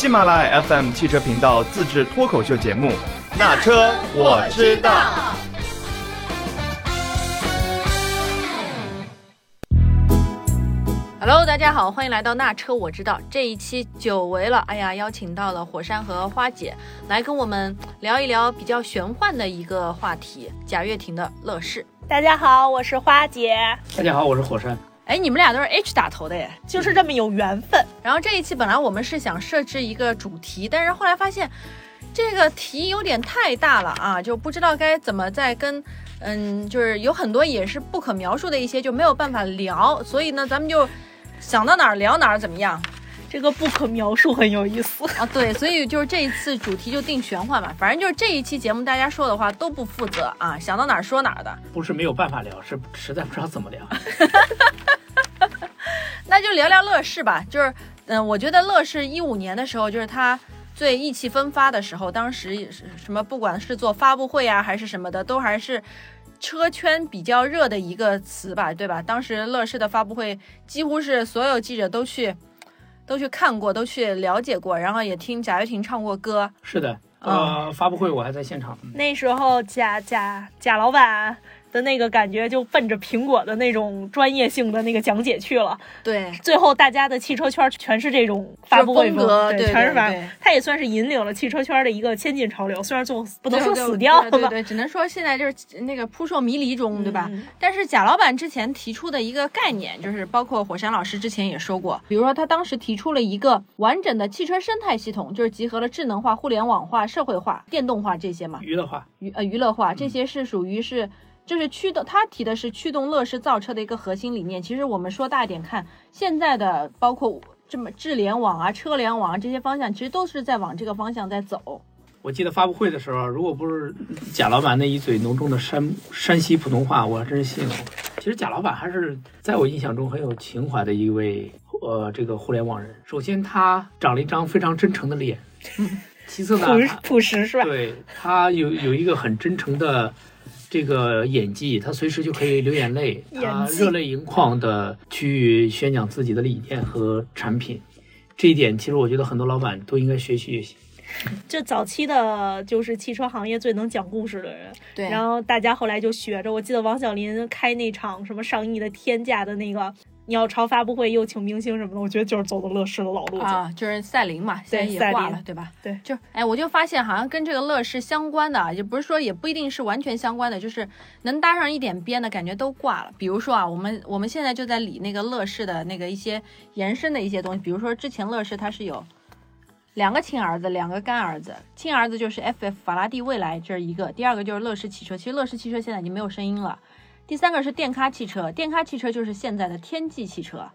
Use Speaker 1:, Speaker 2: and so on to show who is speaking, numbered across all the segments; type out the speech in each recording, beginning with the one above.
Speaker 1: 喜马拉雅 FM 汽车频道自制脱口秀节目《那车我知道》。
Speaker 2: Hello，大家好，欢迎来到那车我知道。这一期久违了，哎呀，邀请到了火山和花姐来跟我们聊一聊比较玄幻的一个话题——贾跃亭的乐视。
Speaker 3: 大家好，我是花姐，
Speaker 4: 大家好，我是火山。
Speaker 2: 哎，你们俩都是 H 打头的耶，
Speaker 3: 就是这么有缘分。
Speaker 2: 然后这一期本来我们是想设置一个主题，但是后来发现这个题有点太大了啊，就不知道该怎么再跟，嗯，就是有很多也是不可描述的一些就没有办法聊，所以呢，咱们就想到哪儿聊哪儿，怎么样？
Speaker 3: 这个不可描述很有意思。
Speaker 2: 啊，对，所以就是这一次主题就定玄幻吧，反正就是这一期节目大家说的话都不负责啊，想到哪儿说哪儿的。
Speaker 4: 不是没有办法聊，是实在不知道怎么聊。
Speaker 2: 那就聊聊乐视吧，就是，嗯，我觉得乐视一五年的时候，就是它最意气风发的时候，当时也是什么，不管是做发布会啊，还是什么的，都还是车圈比较热的一个词吧，对吧？当时乐视的发布会，几乎是所有记者都去，都去看过，都去了解过，然后也听贾跃亭唱过歌。
Speaker 4: 是的，呃，发布会我还在现场。
Speaker 3: 那时候贾贾贾老板的那个感觉就奔着苹果的那种专业性的那个讲解去了。
Speaker 2: 对，
Speaker 3: 最后大家的汽车圈全是这种发布会
Speaker 2: 风格，对，
Speaker 3: 全是发
Speaker 2: 对。
Speaker 3: 他也算是引领了汽车圈的一个先进潮流，虽然最后不能说死掉了吧，
Speaker 2: 对对对，只能说现在就是那个扑朔迷离中，对吧？
Speaker 3: 嗯
Speaker 2: 但是贾老板之前提出的一个概念，就是包括火山老师之前也说过，比如说他当时提出了一个完整的汽车生态系统，就是集合了智能化、互联网化、社会化、电动化这些嘛，
Speaker 4: 娱乐化，
Speaker 2: 娱呃娱乐化这些是属于是。就是驱动，他提的是驱动乐视造车的一个核心理念。其实我们说大一点看，现在的包括这么智联网啊、车联网啊这些方向，其实都是在往这个方向在走。
Speaker 4: 我记得发布会的时候，如果不是贾老板那一嘴浓重的山山西普通话，我还真是信了。其实贾老板还是在我印象中很有情怀的一位呃这个互联网人。首先，他长了一张非常真诚的脸，其次呢，
Speaker 3: 朴
Speaker 4: 他
Speaker 3: 朴实是吧？
Speaker 4: 对他有有一个很真诚的这个演技，他随时就可以流眼泪，他热泪盈眶的去宣讲自己的理念和产品。这一点，其实我觉得很多老板都应该学习学习。
Speaker 3: 这早期的就是汽车行业最能讲故事的人，
Speaker 2: 对，
Speaker 3: 然后大家后来就学着。我记得王小林开那场什么上亿的天价的那个鸟巢发布会，又请明星什么的，我觉得就是走的乐视的老路子。
Speaker 2: 啊，就是赛琳嘛，现在也挂了，对吧？
Speaker 3: 对
Speaker 2: 就哎，我就发现好像跟这个乐视相关的啊，也不是说也不一定是完全相关的，就是能搭上一点边的感觉都挂了。比如说啊，我们我们现在就在理那个乐视的那个一些延伸的一些东西，比如说之前乐视它是有两个亲儿子，两个干儿子，亲儿子就是 FF 法拉第未来这是一个，第二个就是乐视汽车，其实乐视汽车现在已经没有声音了。第三个是电咖汽车，电咖汽车就是现在的天际汽车。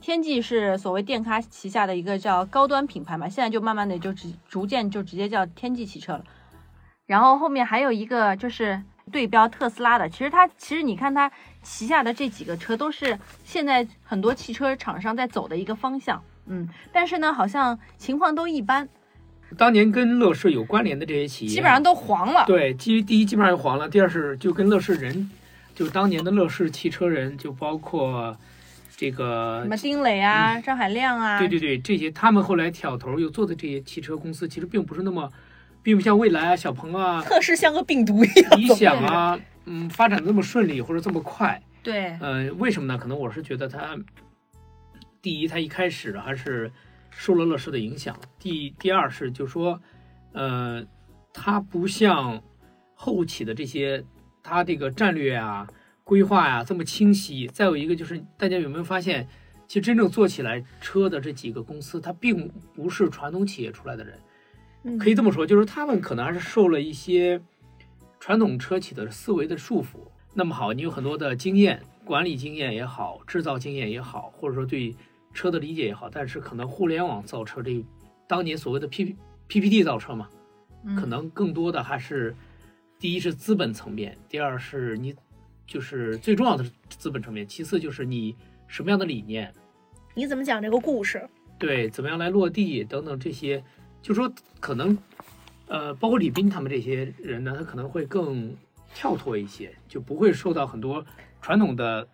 Speaker 2: 天际是所谓电咖旗下的一个叫高端品牌嘛，现在就慢慢的就直逐渐就直接叫天际汽车了。然后后面还有一个就是对标特斯拉的，其实它其实你看它旗下的这几个车都是现在很多汽车厂商在走的一个方向，嗯，但是呢好像情况都一般，
Speaker 4: 当年跟乐视有关联的这些企业，
Speaker 2: 基本上都黄了。
Speaker 4: 对，基第一基本上就黄了，第二是就跟乐视人，就当年的乐视汽车人，就包括这个
Speaker 2: 什么丁磊啊、张海亮啊，
Speaker 4: 对对对，这些他们后来挑头又做的这些汽车公司，其实并不是那么，并不像蔚来啊、小鹏啊、
Speaker 3: 特是像个病毒一样。
Speaker 4: 理想啊，嗯，发展的那么顺利或者这么快。
Speaker 2: 对
Speaker 4: 呃，为什么呢？可能我是觉得它，第一，它一开始还是受了乐视的影响；第第二是就说，呃，它不像后起的这些，它这个战略啊、规划呀、这么清晰。再有一个就是，大家有没有发现，其实真正做起来车的这几个公司，它并不是传统企业出来的人。
Speaker 3: 嗯
Speaker 4: 可以这么说，就是他们可能还是受了一些传统车企的思维的束缚。那么好，你有很多的经验，管理经验也好，制造经验也好，或者说对车的理解也好，但是可能互联网造车这当年所谓的 P PPT 造车嘛，
Speaker 2: 嗯
Speaker 4: 可能更多的还是第一是资本层面，第二是你就是最重要的是资本层面，其次就是你什么样的理念，
Speaker 3: 你怎么讲这个故事？
Speaker 4: 对，怎么样来落地等等这些，就说可能，呃，包括李斌他们这些人呢，他可能会更跳脱一些，就不会受到很多传统的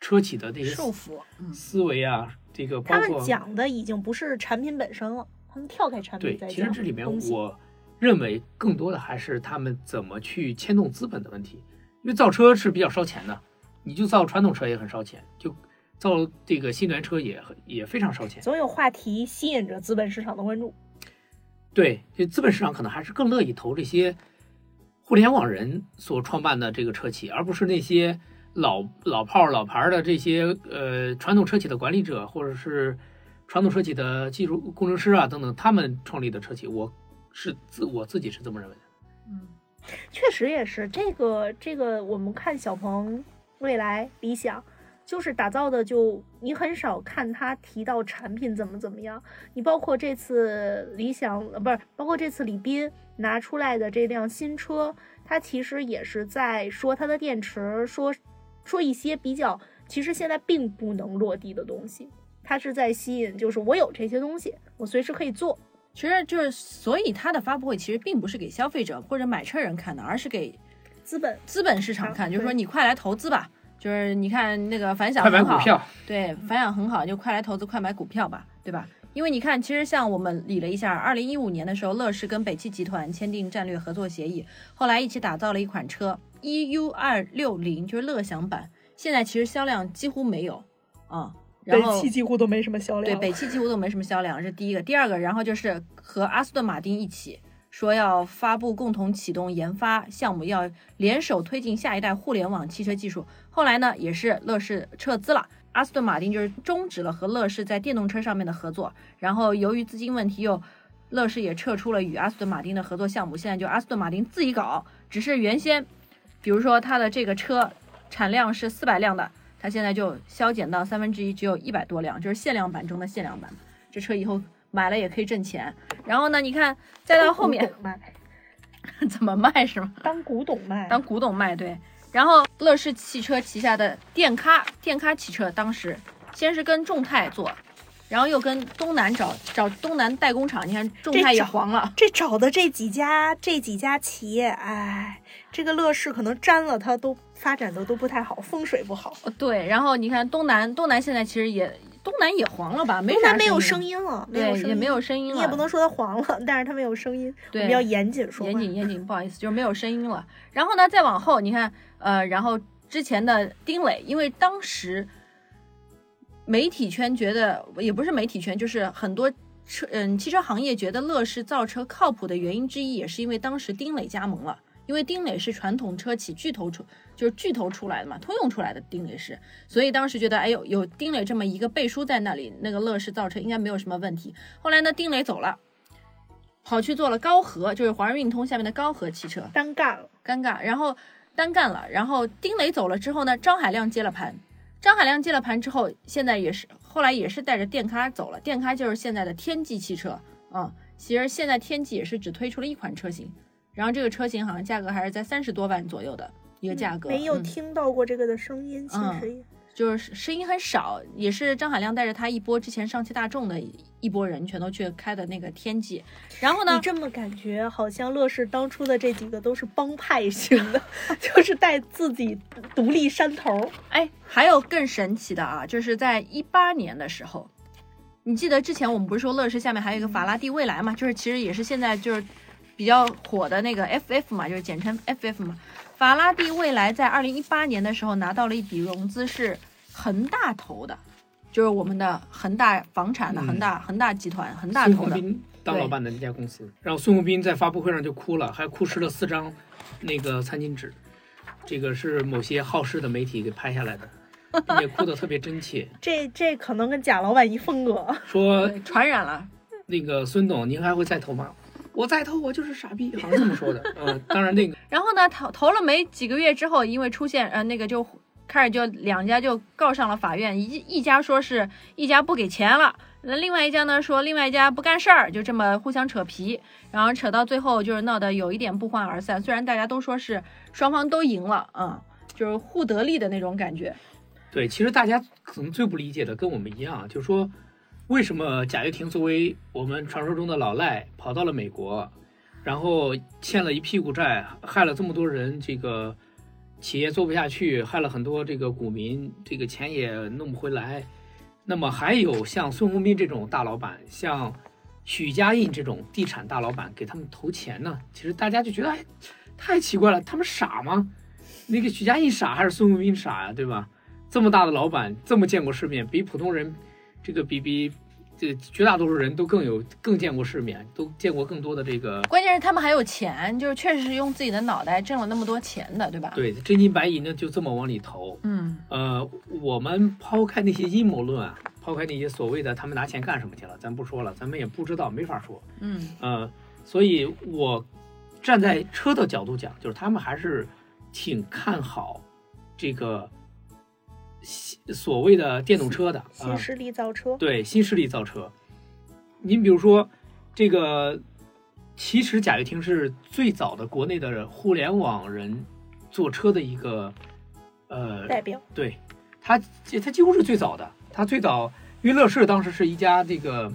Speaker 4: 车企的这些
Speaker 2: 束缚，嗯，
Speaker 4: 思维啊，这个包
Speaker 3: 他们讲的已经不是产品本身了，他们跳开产品，在讲
Speaker 4: 其实这里面我认为更多的还是他们怎么去牵动资本的问题，因为造车是比较烧钱的，你就造传统车也很烧钱，就造这个新能源车也很也非常烧钱。
Speaker 3: 总有话题吸引着资本市场的关注。
Speaker 4: 对，就资本市场可能还是更乐意投这些互联网人所创办的这个车企，而不是那些老老炮儿老牌儿的这些呃传统车企的管理者，或者是传统车企的技术工程师啊等等，他们创立的车企，我是自我自己是这么认为的。
Speaker 2: 嗯，
Speaker 3: 确实也是这个这个，我们看小鹏、蔚来、理想，就是打造的就你很少看他提到产品怎么怎么样。你包括这次理想呃不是，包括这次李斌拿出来的这辆新车，他其实也是在说它的电池，说说一些比较其实现在并不能落地的东西。它是在吸引，就是我有这些东西，我随时可以做。
Speaker 2: 其实就是，所以它的发布会其实并不是给消费者或者买车人看的，而是给
Speaker 3: 资本
Speaker 2: 资本市场看，
Speaker 3: 啊
Speaker 2: 就是说你快来投资吧。就是你看那个反响
Speaker 4: 快买
Speaker 2: 很好，
Speaker 4: 股票，
Speaker 2: 对，反响很好，就快来投资，快买股票吧，对吧？因为你看，其实像我们理了一下，二零一五年的时候，乐视跟北汽集团签订战略合作协议，后来一起打造了一款车 EU 二六零，就是乐享版，现在其实销量几乎没有啊、然后
Speaker 3: 几乎都没什么销量
Speaker 2: 对，北汽几乎都没什么销量，这是第一个。第二个，然后就是和阿斯顿马丁一起说要发布共同启动研发项目，要联手推进下一代互联网汽车技术。后来呢，也是乐视撤资了。阿斯顿马丁就是终止了和乐视在电动车上面的合作，然后由于资金问题又，乐视也撤出了与阿斯顿马丁的合作项目，现在就阿斯顿马丁自己搞，只是原先，比如说它的这个车产量是四百辆的，它现在就削减到三分之一，只有一百多辆，就是限量版中的限量版。这车以后买了也可以挣钱。然后呢，你看再到后面
Speaker 3: 卖，
Speaker 2: 怎么卖是吗？
Speaker 3: 当古董卖，
Speaker 2: 当古董卖，对。然后乐视汽车旗下的电咖电咖汽车，当时先是跟众泰做，然后又跟东南找找东南代工厂，你看众泰也黄了。
Speaker 3: 这找的这几家这几家企业，哎，这个乐视可能沾了它都发展的都不太好，风水不好。
Speaker 2: 哦对，然后你看东南东南现在其实也东南也黄了吧？没
Speaker 3: 东
Speaker 2: 啥
Speaker 3: 南没有声
Speaker 2: 音，
Speaker 3: 了，没有
Speaker 2: 对，
Speaker 3: 声
Speaker 2: 也没有声音了。
Speaker 3: 你也不能说它黄了，但是它没有声音，我
Speaker 2: 对
Speaker 3: 比较严谨说。
Speaker 2: 严谨严谨，不好意思，就是没有声音了。然后呢，再往后，你看，呃，然后之前的丁磊，因为当时媒体圈觉得，也不是媒体圈，就是很多车，嗯，汽车行业觉得乐视造车靠谱的原因之一，也是因为当时丁磊加盟了。因为丁磊是传统车企巨头出，就是巨头出来的嘛，通用出来的丁磊是，所以当时觉得，哎呦，有丁磊这么一个背书在那里，那个乐视造车应该没有什么问题。后来呢，丁磊走了，跑去做了高和，就是华润运通下面的高和汽车，
Speaker 3: 单干了，
Speaker 2: 尴尬，然后单干了，然后丁磊走了之后呢，张海亮接了盘，张海亮接了盘之后，现在也是后来也是带着电咖走了，电咖就是现在的天际汽车啊、其实现在天际也是只推出了一款车型，然后这个车型好像价格还是在三十多万左右的一个价格，
Speaker 3: 没有
Speaker 2: 嗯
Speaker 3: 听到过这个的声音，其实也。
Speaker 2: 就是声音很少，也是张海亮带着他一波之前上汽大众的一波人全都去开的那个天际，然后呢
Speaker 3: 你，这么感觉，好像乐视当初的这几个都是帮派型的，就是带自己独立山头。
Speaker 2: 哎，还有更神奇的啊，就是在一八年的时候，你记得之前我们不是说乐视下面还有一个法拉第未来嘛，就是其实也是现在就是比较火的那个 FF 嘛，就是简称 FF 嘛。法拉第未来在二零一八年的时候拿到了一笔融资，是恒大投的，就是我们的恒大房产的
Speaker 4: 嗯
Speaker 2: 恒大恒大集团恒大投的。
Speaker 4: 当老板的那家公司，然后孙宏斌在发布会上就哭了，还哭湿了四张那个餐巾纸，这个是某些好事的媒体给拍下来的，也哭得特别真切，
Speaker 3: 这这可能跟贾老板一风格。
Speaker 4: 说
Speaker 2: 传染了，
Speaker 4: 那个孙董，您还会再投吗？我再投，我就是傻逼，好像这么说的。嗯，当然那个
Speaker 2: 然后呢，投投了没几个月之后，因为出现呃那个就开始就两家就告上了法院，一一家说是一家不给钱了，那另外一家呢说另外一家不干事儿，就这么互相扯皮，然后扯到最后就是闹得有一点不欢而散。虽然大家都说是双方都赢了，嗯，就是互得利的那种感觉。
Speaker 4: 对，其实大家可能最不理解的跟我们一样，就是说为什么贾跃亭作为我们传说中的老赖跑到了美国，然后欠了一屁股债，害了这么多人，这个企业做不下去，害了很多这个股民，这个钱也弄不回来。那么还有像孙宏斌这种大老板，像许家印这种地产大老板给他们投钱呢，其实大家就觉得哎，太奇怪了，他们傻吗？那个许家印傻还是孙宏斌傻呀，对吧？这么大的老板，这么见过世面，比普通人，这个比比这绝大多数人都更有更见过世面，都见过更多的这个
Speaker 2: 关键是他们还有钱，就是确实是用自己的脑袋挣了那么多钱的，对吧？，
Speaker 4: 对真金白银的就这么往里投。
Speaker 2: 嗯
Speaker 4: 呃，我们抛开那些阴谋论啊，抛开那些所谓的他们拿钱干什么去了，咱不说了，咱们也不知道，没法说。
Speaker 2: 嗯
Speaker 4: 呃，所以我站在车的角度讲，就是他们还是挺看好这个新所谓的电动车的啊、
Speaker 3: 新势力造车，
Speaker 4: 对新势力造车。您比如说，这个其实贾跃亭是最早的国内的互联网人坐车的一个呃
Speaker 3: 代表
Speaker 4: 对他，他几乎是最早的。他最早，因为乐视当时是一家这个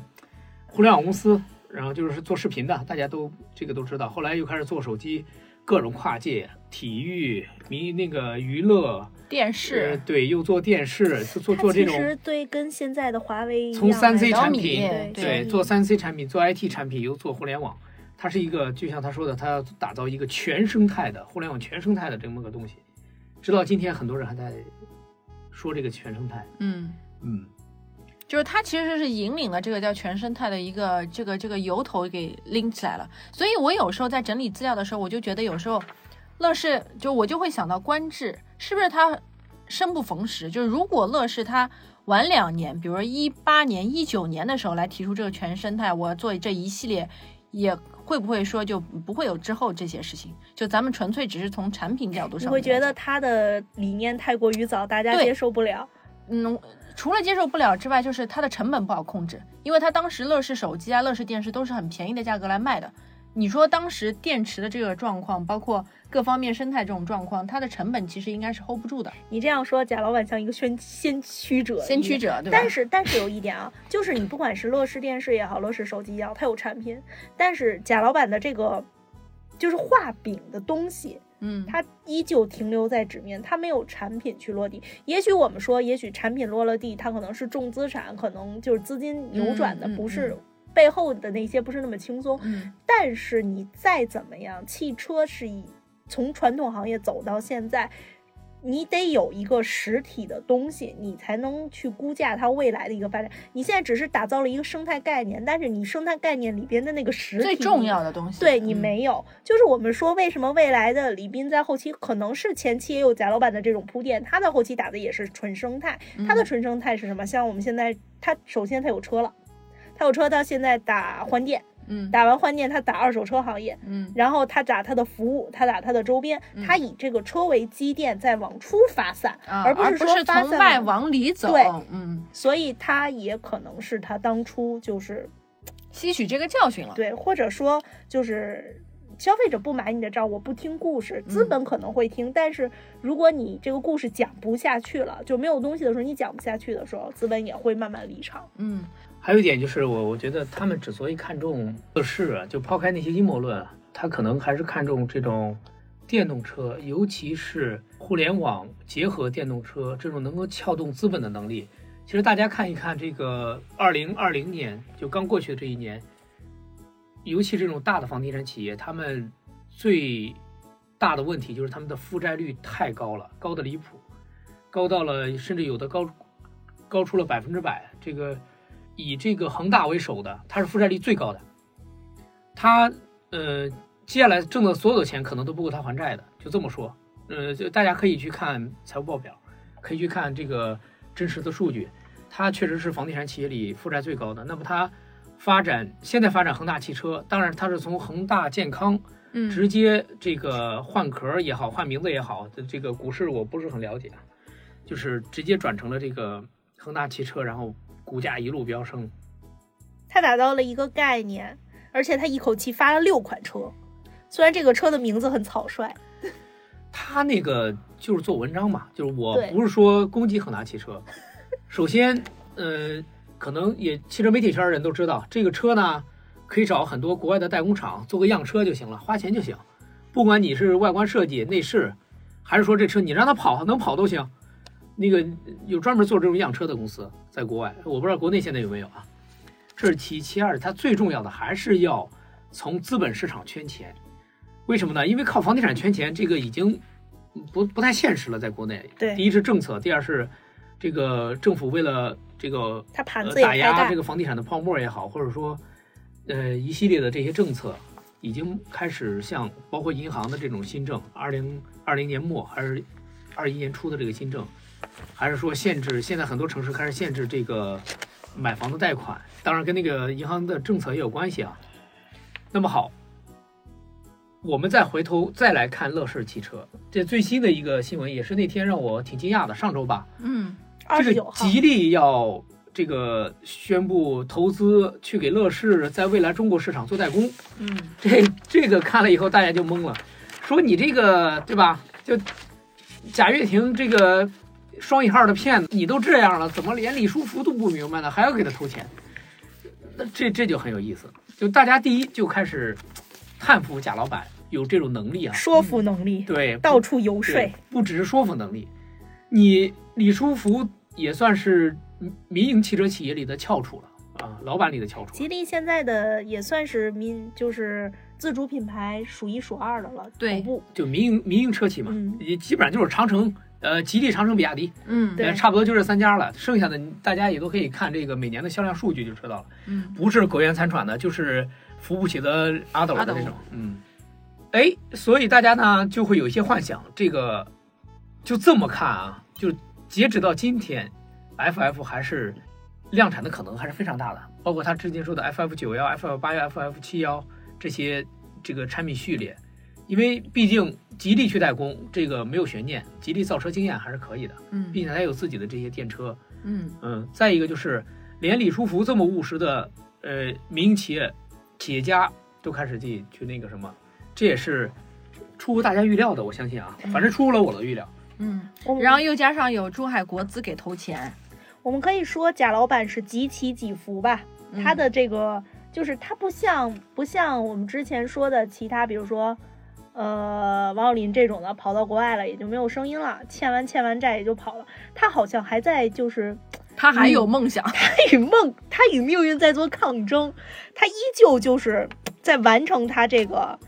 Speaker 4: 互联网公司，然后就是做视频的，大家都这个都知道。后来又开始做手机，各种跨界，体育、民那个娱乐，
Speaker 2: 电
Speaker 4: 呃
Speaker 2: 视，
Speaker 4: 对，又做电视，做做做这种
Speaker 3: 其实对跟现在的华为一样
Speaker 4: 从三 C 产品，
Speaker 3: 对
Speaker 4: 对，做三 C 产品，做 IT 产品，又做互联网，它是一个就像他说的，他要打造一个全生态的互联网全生态的这么个东西。直到今天，很多人还在说这个全生态。
Speaker 2: 嗯。
Speaker 4: 嗯，
Speaker 2: 就是它其实是引领了这个叫全生态的一个这个这个由头给拎起来了。所以我有时候在整理资料的时候，我就觉得有时候乐视就我就会想到观致是不是它生不逢时？就是如果乐视它晚两年，比如说一八年、一九年的时候来提出这个全生态，我做这一系列也。会不会说就不会有之后这些事情？就咱们纯粹只是从产品角度上，
Speaker 3: 你会觉得他的理念太过于早，大家接受不了。
Speaker 2: 嗯，除了接受不了之外，就是它的成本不好控制，因为它当时乐视手机啊、乐视电视都是很便宜的价格来卖的。你说当时电池的这个状况，包括各方面生态这种状况，它的成本其实应该是 hold 不住的。
Speaker 3: 你这样说，贾老板像一个先先驱者，
Speaker 2: 先驱者对吧？
Speaker 3: 但是但是有一点啊，就是你不管是乐视电视也好，乐视手机也好，它有产品，但是贾老板的这个就是画饼的东西，
Speaker 2: 嗯，
Speaker 3: 它依旧停留在纸面，它没有产品去落地。也许我们说，也许产品落了地，它可能是重资产，可能就是资金扭转的不是
Speaker 2: 嗯
Speaker 3: 背后的那些不是那么轻松。
Speaker 2: 嗯
Speaker 3: 但是你再怎么样，汽车是以从传统行业走到现在，你得有一个实体的东西，你才能去估价它未来的一个发展。你现在只是打造了一个生态概念，但是你生态概念里边的那个实体
Speaker 2: 最重要的东西，
Speaker 3: 对你
Speaker 2: 嗯
Speaker 3: 没有，就是我们说为什么未来的李斌在后期可能是前期也有贾老板的这种铺垫，他在后期打的也是纯生态。他的
Speaker 2: 嗯
Speaker 3: 纯生态是什么？像我们现在，他首先他有车了，他有车，到现在打换电，
Speaker 2: 嗯。
Speaker 3: 打完换电他打二手车行业，
Speaker 2: 嗯。
Speaker 3: 然后他打他的服务，他打他的周边，他以这个车为基垫再往出发散，
Speaker 2: 啊，
Speaker 3: 而不是说发散
Speaker 2: 从外
Speaker 3: 往
Speaker 2: 往里走，
Speaker 3: 对。
Speaker 2: 嗯，
Speaker 3: 所以他也可能是他当初就是
Speaker 2: 吸取这个教训了。
Speaker 3: 对，或者说就是消费者不买你的账，我不听故事，
Speaker 2: 嗯。
Speaker 3: 资本可能会听，但是如果你这个故事讲不下去了，就没有东西的时候，你讲不下去的时候，资本也会慢慢离场。
Speaker 2: 嗯
Speaker 4: 还有一点就是我我觉得他们之所以看重乐视啊，就抛开那些阴谋论啊，他可能还是看重这种电动车，尤其是互联网结合电动车这种能够撬动资本的能力。其实大家看一看这个二零二零年就刚过去的这一年，尤其这种大的房地产企业，他们最大的问题就是他们的负债率太高了，高的离谱，高到了甚至有的高高出了百分之百。这个以这个恒大为首的，它是负债率最高的，它呃接下来挣的所有的钱可能都不够他还债的，就这么说。呃，就大家可以去看财务报表，可以去看这个真实的数据，它确实是房地产企业里负债最高的。那么它发展现在发展恒大汽车，当然它是从恒大健康
Speaker 2: 嗯，
Speaker 4: 直接这个换壳也好，换名字也好，这个股市我不是很了解，啊，就是直接转成了这个恒大汽车，然后股价一路飙升。
Speaker 3: 他打造了一个概念，而且他一口气发了六款车，虽然这个车的名字很草率，
Speaker 4: 他那个就是做文章嘛，就是我不是说攻击恒大汽车。首先，呃，可能也汽车媒体圈的人都知道，这个车呢可以找很多国外的代工厂做个样车就行了，花钱就行。不管你是外观设计、内饰，还是说这车你让它跑能跑都行。那个有专门做这种样车的公司，在国外，我不知道国内现在有没有啊。这是其一，其二，它最重要的还是要从资本市场圈钱。为什么呢？因为靠房地产圈钱，这个已经不不太现实了，在国内。
Speaker 3: 对
Speaker 4: 第一是政策，第二是这个政府为了这个
Speaker 3: 它盘子
Speaker 4: 打压这个房地产的泡沫也好，或者说呃一系列的这些政策，已经开始像包括银行的这种新政，二零二零年末还是二一年初的这个新政，还是说限制，现在很多城市开始限制这个买房的贷款，当然跟那个银行的政策也有关系啊。那么好，我们再回头再来看乐视汽车，这最新的一个新闻也是那天让我挺惊讶的，上周吧，
Speaker 2: 嗯，
Speaker 4: 这个
Speaker 3: 二十九号，
Speaker 4: 吉利要这个宣布投资去给乐视在未来中国市场做代工，
Speaker 2: 嗯，
Speaker 4: 这这个看了以后大家就懵了，说你这个对吧？就贾跃亭这个双引号的骗子，你都这样了，怎么连李书福都不明白呢？还要给他投钱？那这这就很有意思，就大家第一就开始叹服贾老板有这种能力啊，
Speaker 3: 说服能力，
Speaker 4: 对，
Speaker 3: 到处游说，，
Speaker 4: 不只是说服能力，你李书福也算是民营汽车企业里的翘楚了啊，老板里的翘楚。
Speaker 3: 吉利现在的也算是民，就是自主品牌数一数二的了，
Speaker 2: 对
Speaker 3: 头部，
Speaker 4: 就民营民营车企嘛，
Speaker 3: 嗯
Speaker 4: 也基本上就是长城、呃吉利、长城、比亚迪，
Speaker 2: 嗯，
Speaker 3: 对
Speaker 4: 呃差不多就这三家了。剩下的大家也都可以看这个每年的销量数据就知道了，
Speaker 2: 嗯，
Speaker 4: 不是苟延残喘的，就是扶不起的阿斗的
Speaker 2: 阿斗
Speaker 4: 这种。嗯，哎，所以大家呢就会有一些幻想，这个就这么看啊，就截止到今天，FF 还是量产的可能还是非常大的，包括他之前说的 FF 九幺、FF 八幺、FF 七幺这些这个产品序列，因为毕竟吉利去代工这个没有悬念，吉利造车经验还是可以的，
Speaker 2: 嗯，
Speaker 4: 并且它有自己的这些电车，
Speaker 2: 嗯，
Speaker 4: 嗯，再一个就是连李书福这么务实的呃民营企业企业家都开始去去那个什么，这也是出乎大家预料的，我相信啊，反正出乎了我的预料。
Speaker 2: 嗯，然后又加上有珠海国资给投钱，
Speaker 3: 我们可以说贾老板是几起几伏吧，
Speaker 2: 嗯
Speaker 3: 他的这个就是他不像不像我们之前说的其他，比如说。呃，王小林这种的跑到国外了，也就没有声音了，欠完欠完债也就跑了。他好像还在，就是
Speaker 2: 他还有梦想，
Speaker 3: 他与梦，他与命运在做抗争，他依旧就是在完成他这个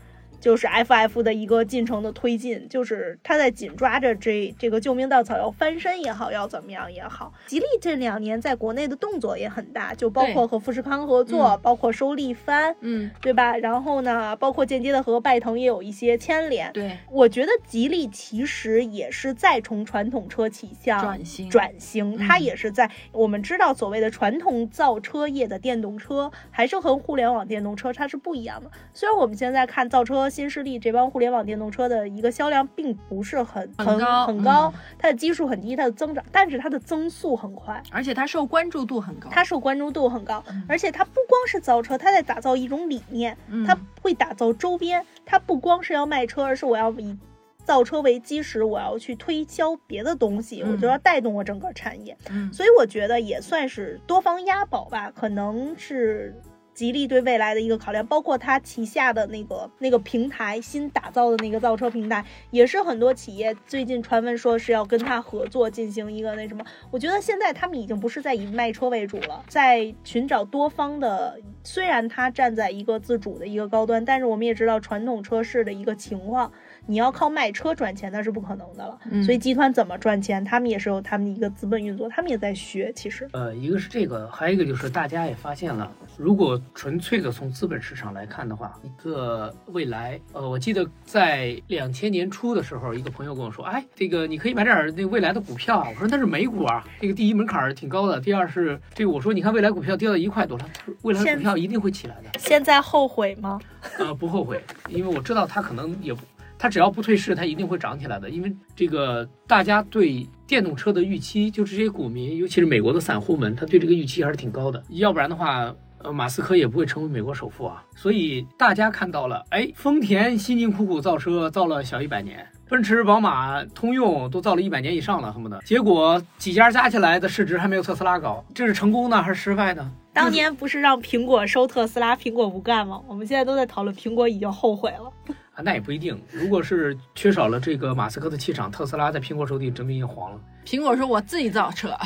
Speaker 3: 就是 FF 的一个进程的推进，就是他在紧抓着这这个救命稻草，要翻身也好，要怎么样也好。吉利这两年在国内的动作也很大，就包括和富士康合作，
Speaker 2: 嗯
Speaker 3: 包括收力帆，
Speaker 2: 嗯，
Speaker 3: 对吧？然后呢，包括间接的和拜腾也有一些牵连。
Speaker 2: 对，
Speaker 3: 我觉得吉利其实也是在从传统车企向
Speaker 2: 转型
Speaker 3: 转型，它
Speaker 2: 嗯
Speaker 3: 也是在我们知道所谓的传统造车业的电动车，还是和互联网电动车它是不一样的。虽然我们现在看造车新势力这帮互联网电动车的一个销量并不是很
Speaker 2: 很高
Speaker 3: 很高
Speaker 2: 嗯，
Speaker 3: 它的基数很低，它的增长，但是它的增速很快。
Speaker 2: 而且它受关注度很高，
Speaker 3: 它受关注度很高
Speaker 2: 嗯，
Speaker 3: 而且它不光是造车，它在打造一种理念，
Speaker 2: 嗯
Speaker 3: 它会打造周边，它不光是要卖车，而是我要以造车为基石，我要去推销别的东西，
Speaker 2: 嗯
Speaker 3: 我就要带动我整个产业。
Speaker 2: 嗯
Speaker 3: 所以我觉得也算是多方押宝吧，可能是。吉利对未来的一个考量，包括它旗下的那个那个平台新打造的那个造车平台，也是很多企业最近传闻说是要跟它合作进行一个那什么。我觉得现在他们已经不是在以卖车为主了，在寻找多方的。虽然它站在一个自主的一个高端，但是我们也知道传统车市的一个情况，你要靠卖车赚钱那是不可能的了。
Speaker 2: 嗯
Speaker 3: 所以集团怎么赚钱，他们也是有他们的一个资本运作，他们也在学。其实，
Speaker 4: 呃，一个是这个，还有一个就是大家也发现了，如果纯粹的从资本市场来看的话，一个未来，呃，我记得在两千年初的时候，一个朋友跟我说，哎，这个你可以买点儿那未来的股票啊。我说那是美股啊，这个第一门槛儿挺高的，第二是这个我说你看未来股票跌到一块多了，他说未来的股票一定会起来的。
Speaker 3: 现在后悔吗？
Speaker 4: 呃，不后悔，因为我知道它可能也不，它只要不退市，它一定会涨起来的。因为这个大家对电动车的预期，就是这些股民，尤其是美国的散户们，他对这个预期还是挺高的。要不然的话，呃，马斯克也不会成为美国首富啊。所以大家看到了，哎，丰田辛辛苦苦造车造了小一百年。奔驰、宝马、通用都造了一百年以上了，恨不得。结果几家加起来的市值还没有特斯拉高，这是成功呢还是失败呢？
Speaker 3: 当年不是让苹果收特斯拉，苹果不干吗？我们现在都在讨论苹果已经后悔了。
Speaker 4: 啊，那也不一定。如果是缺少了这个马斯克的气场，特斯拉在苹果手里真已经黄了。
Speaker 2: 苹果说我自己造车，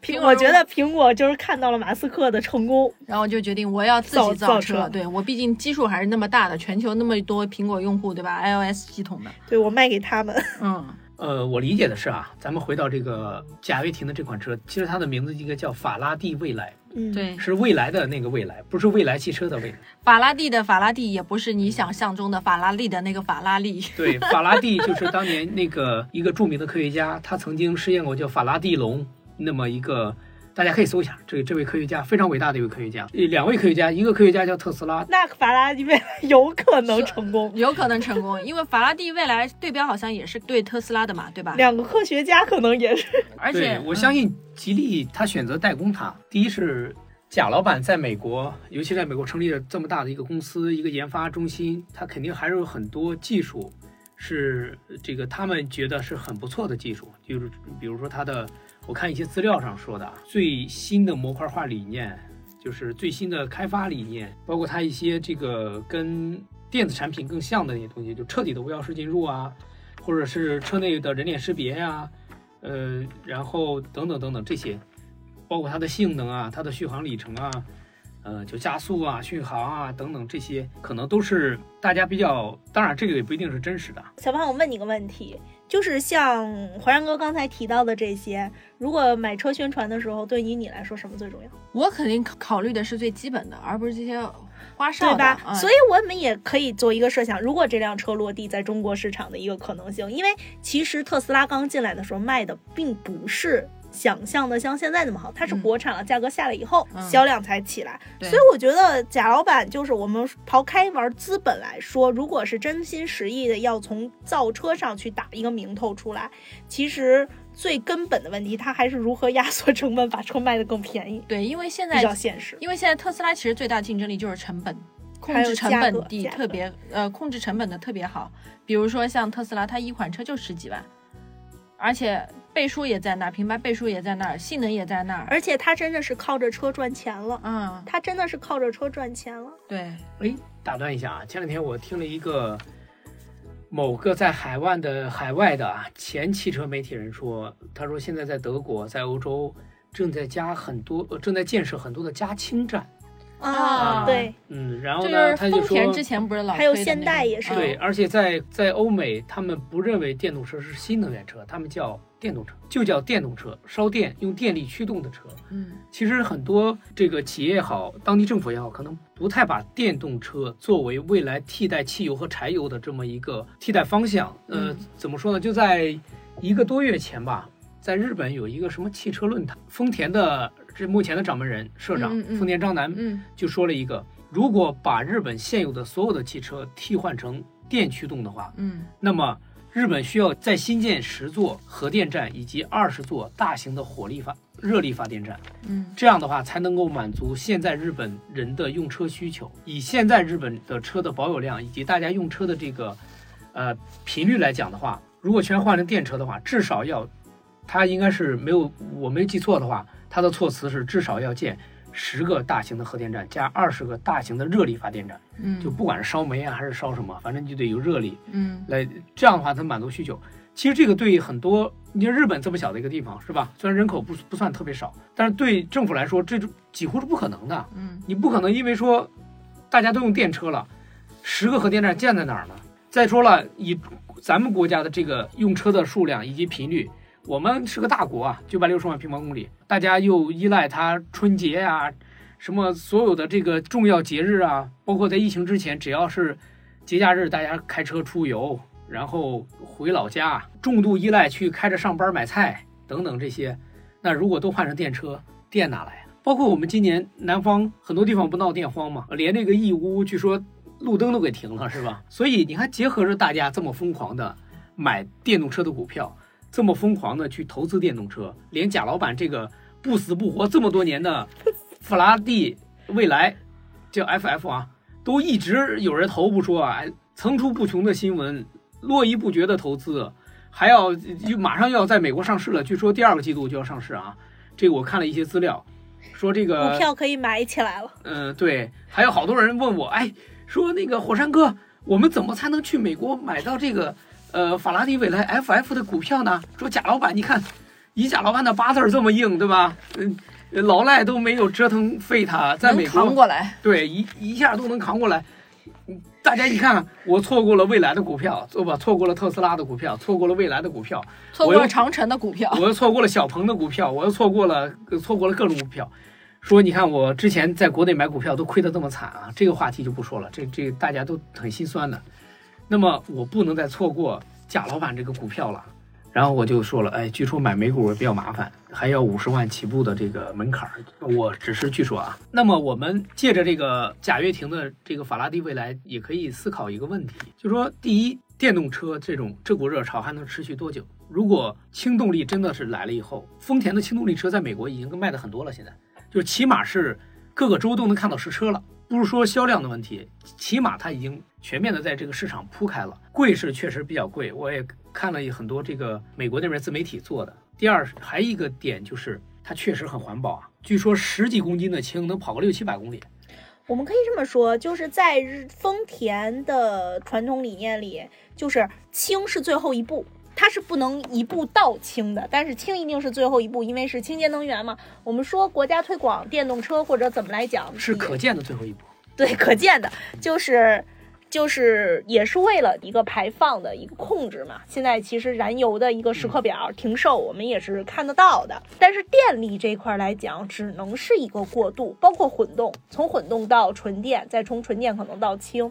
Speaker 2: 苹果
Speaker 3: 我觉得苹果就是看到了马斯克的成功，
Speaker 2: 然后就决定我要自
Speaker 3: 造
Speaker 2: 己造
Speaker 3: 造车
Speaker 2: 对我毕竟基数还是那么大的，全球那么多苹果用户，对吧？iOS 系统的，
Speaker 3: 对我卖给他们。
Speaker 2: 嗯，
Speaker 4: 呃，我理解的是啊，咱们回到这个贾跃亭的这款车，其实它的名字应该叫法拉第未来，
Speaker 3: 嗯，，
Speaker 2: 对，
Speaker 4: 是未来的那个未来，不是未来汽车的未来。
Speaker 2: 法拉第的法拉第也不是你想象中的法拉利的那个法拉利，
Speaker 4: 对，法拉第就是当年那个一个著名的科学家，他曾经试验过叫法拉第龙那么一个，大家可以搜一下，这这位科学家非常伟大的一位科学家，呃两位科学家，一个科学家叫特斯拉，
Speaker 3: 那法拉第未来有可能成功。
Speaker 2: 有可能成功，因为法拉第未来对标好像也是对特斯拉的嘛，对吧？
Speaker 3: 两个科学家可能也是，
Speaker 2: 而且
Speaker 4: 对我相信吉利他选择代工它，第一是贾老板在美国，尤其在美国成立了这么大的一个公司，一个研发中心，他肯定还是有很多技术是这个他们觉得是很不错的技术，就是比如说它的，我看一些资料上说的最新的模块化理念，就是最新的开发理念，包括它一些这个跟电子产品更像的那些东西，就彻底的无钥匙进入啊，或者是车内的人脸识别呀、呃，然后等等等等这些，包括它的性能啊、它的续航里程啊，呃，就加速啊、续航啊等等这些，可能都是大家比较，当然这个也不一定是真实的。
Speaker 3: 小胖，我问你个问题，就是像怀然哥刚才提到的这些，如果买车宣传的时候，对于你来说什么最重要？
Speaker 2: 我肯定考考虑的是最基本的，而不是这些花哨的，
Speaker 3: 对吧？
Speaker 2: 嗯
Speaker 3: 所以我们也可以做一个设想，如果这辆车落地在中国市场的一个可能性，因为其实特斯拉刚进来的时候卖的并不是。想象的像现在那么好，它是
Speaker 2: 嗯
Speaker 3: 国产了，价格下来以后，
Speaker 2: 嗯
Speaker 3: 销量才起来。所以我觉得贾老板就是我们刨开玩资本来说，如果是真心实意的要从造车上去打一个名头出来，其实最根本的问题，它还是如何压缩成本，把车卖得更便宜，
Speaker 2: 对，因为现在
Speaker 3: 比较现实。
Speaker 2: 因为现在特斯拉其实最大竞争力就是成本，控制成本
Speaker 3: 低
Speaker 2: 特别呃控制成本的特别好。比如说像特斯拉，它一款车就十几万，而且背书也在那儿，品牌背书也在那儿，性能也在那儿。
Speaker 3: 而且它真的是靠着车赚钱了，
Speaker 2: 嗯，
Speaker 3: 它真的是靠着车赚钱了。
Speaker 2: 对，
Speaker 4: 哎，打断一下啊，前两天我听了一个某个在海外的海外的啊前汽车媒体人说，他说现在在德国，在欧洲正在加很多，呃正在建设很多的加氢站。
Speaker 2: 啊
Speaker 3: 对，
Speaker 4: 嗯，然后呢，
Speaker 2: 丰
Speaker 4: 他就说
Speaker 2: 田之前不是老
Speaker 3: 还有现代也是
Speaker 2: 嗯
Speaker 4: 对，而且在在欧美，他们不认为电动车是新能源车，他们叫电动车，就叫电动车，烧电用电力驱动的车。
Speaker 2: 嗯
Speaker 4: 其实很多这个企业也好，当地政府也好，可能不太把电动车作为未来替代汽油和柴油的这么一个替代方向。呃
Speaker 2: 嗯，
Speaker 4: 怎么说呢？就在一个多月前吧，在日本有一个什么汽车论坛，丰田的这目前的掌门人社长丰田章男
Speaker 2: 嗯
Speaker 4: 就说了一个，如果把日本现有的所有的汽车替换成电驱动的话，
Speaker 2: 嗯
Speaker 4: 那么日本需要再新建十座核电站以及二十座大型的火力发热力发电站。
Speaker 2: 嗯
Speaker 4: 这样的话才能够满足现在日本人的用车需求。以现在日本的车的保有量以及大家用车的这个呃频率来讲的话，如果全换成电车的话，至少要，它应该是没有我没记错的话，它的措辞是至少要建十个大型的核电站加二十个大型的热力发电站，
Speaker 2: 嗯，
Speaker 4: 就不管是烧煤啊还是烧什么，反正就得有热力
Speaker 2: 嗯
Speaker 4: 来，这样的话才满足需求。其实这个对于很多，你看日本这么小的一个地方是吧？虽然人口不不算特别少，但是对政府来说，这就几乎是不可能的。
Speaker 2: 嗯
Speaker 4: 你不可能因为说大家都用电车了，十个核电站建在哪儿呢？再说了，以咱们国家的这个用车的数量以及频率，我们是个大国啊，九百六十万平方公里，大家又依赖它春节呀、什么所有的这个重要节日啊，包括在疫情之前，只要是节假日，大家开车出游，然后回老家，重度依赖去开着上班买菜等等这些。那如果都换成电车，电哪来？包括我们今年南方很多地方不闹电荒嘛，连这个义乌据说路灯都给停了，是吧？所以你看，结合着大家这么疯狂的买电动车的股票，这么疯狂的去投资电动车，连贾老板这个不死不活这么多年的 法拉第未来叫 FF 啊，都一直有人投不说啊，层出不穷的新闻，络绎不绝的投资，还要就马上要在美国上市了，据说第二个季度就要上市啊。这个我看了一些资料，说这个
Speaker 3: 股票可以买起来了。
Speaker 4: 嗯，对，还有好多人问我，哎，说那个火山哥，我们怎么才能去美国买到这个呃法拉第未来 FF 的股票呢？说贾老板，你看以贾老板的八字儿这么硬，对吧？嗯，老赖都没有折腾废他，在
Speaker 2: 能
Speaker 4: 美国
Speaker 2: 扛过来。
Speaker 4: 对一一下都能扛过来。嗯大家一看，我错过了未来的股票，错吧？错过了特斯拉的股票，错过了未来的股票，
Speaker 2: 错过了长城的股票，
Speaker 4: 我又错过了小鹏的股票，我又错过了呃错过了各种股票。说你看我之前在国内买股票都亏得这么惨啊，这个话题就不说了，这这大家都很心酸的。那么我不能再错过贾老板这个股票了。然后我就说了，哎，据说买美股比较麻烦，还要五十万起步的这个门槛儿。我只是据说啊。那么我们借着这个贾跃亭的这个法拉第未来，也可以思考一个问题，就说第一，电动车这种这股热潮还能持续多久？如果轻动力真的是来了以后，丰田的轻动力车在美国已经卖的很多了，现在就是起码是各个州都能看到实车了。不是说销量的问题，起码它已经全面的在这个市场铺开了。贵是确实比较贵，我也看了很多这个美国那边自媒体做的。第二，还一个点就是它确实很环保啊，据说十几公斤的氢能跑个六七百公里。
Speaker 3: 我们可以这么说，就是在日丰田的传统理念里，就是氢是最后一步，它是不能一步到氢的，但是氢一定是最后一步，因为是清洁能源嘛。我们说国家推广电动车或者怎么来讲，
Speaker 4: 是可见的最后一步。
Speaker 3: 对可见的，就是就是也是为了一个排放的一个控制嘛。现在其实燃油的一个时刻表停售，我们也是看得到的。但是电力这一块来讲，只能是一个过渡，包括混动，从混动到纯电，再从纯电可能到氢。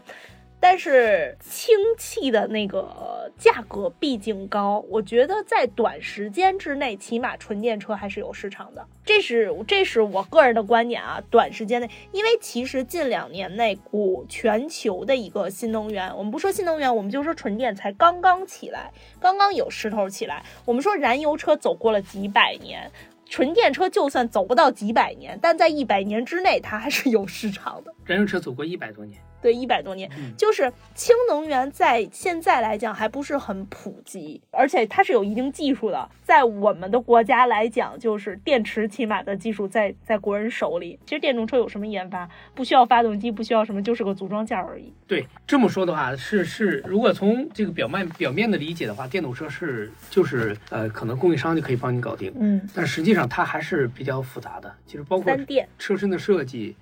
Speaker 3: 但是氢气的那个价格毕竟高，我觉得在短时间之内，起码纯电车还是有市场的。这是这是我个人的观点啊。短时间内，因为其实近两年内，股全球的一个新能源，我们不说新能源，我们就说纯电才刚刚起来，刚刚有势头起来。我们说燃油车走过了几百年。纯电车就算走不到几百年，但在一百年之内，它还是有市场的。
Speaker 4: 燃油车走过一百多年，
Speaker 3: 对，一百多年，
Speaker 4: 嗯
Speaker 3: 就是氢能源在现在来讲还不是很普及，而且它是有一定技术的。在我们的国家来讲，就是电池起码的技术在在国人手里。其实电动车有什么研发？不需要发动机，不需要什么，就是个组装件而已。
Speaker 4: 对，这么说的话是是，如果从这个表面表面的理解的话，电动车是就是呃，可能供应商就可以帮你搞定，
Speaker 3: 嗯，
Speaker 4: 但实际上它还是比较复杂的。其实包括车身的设计，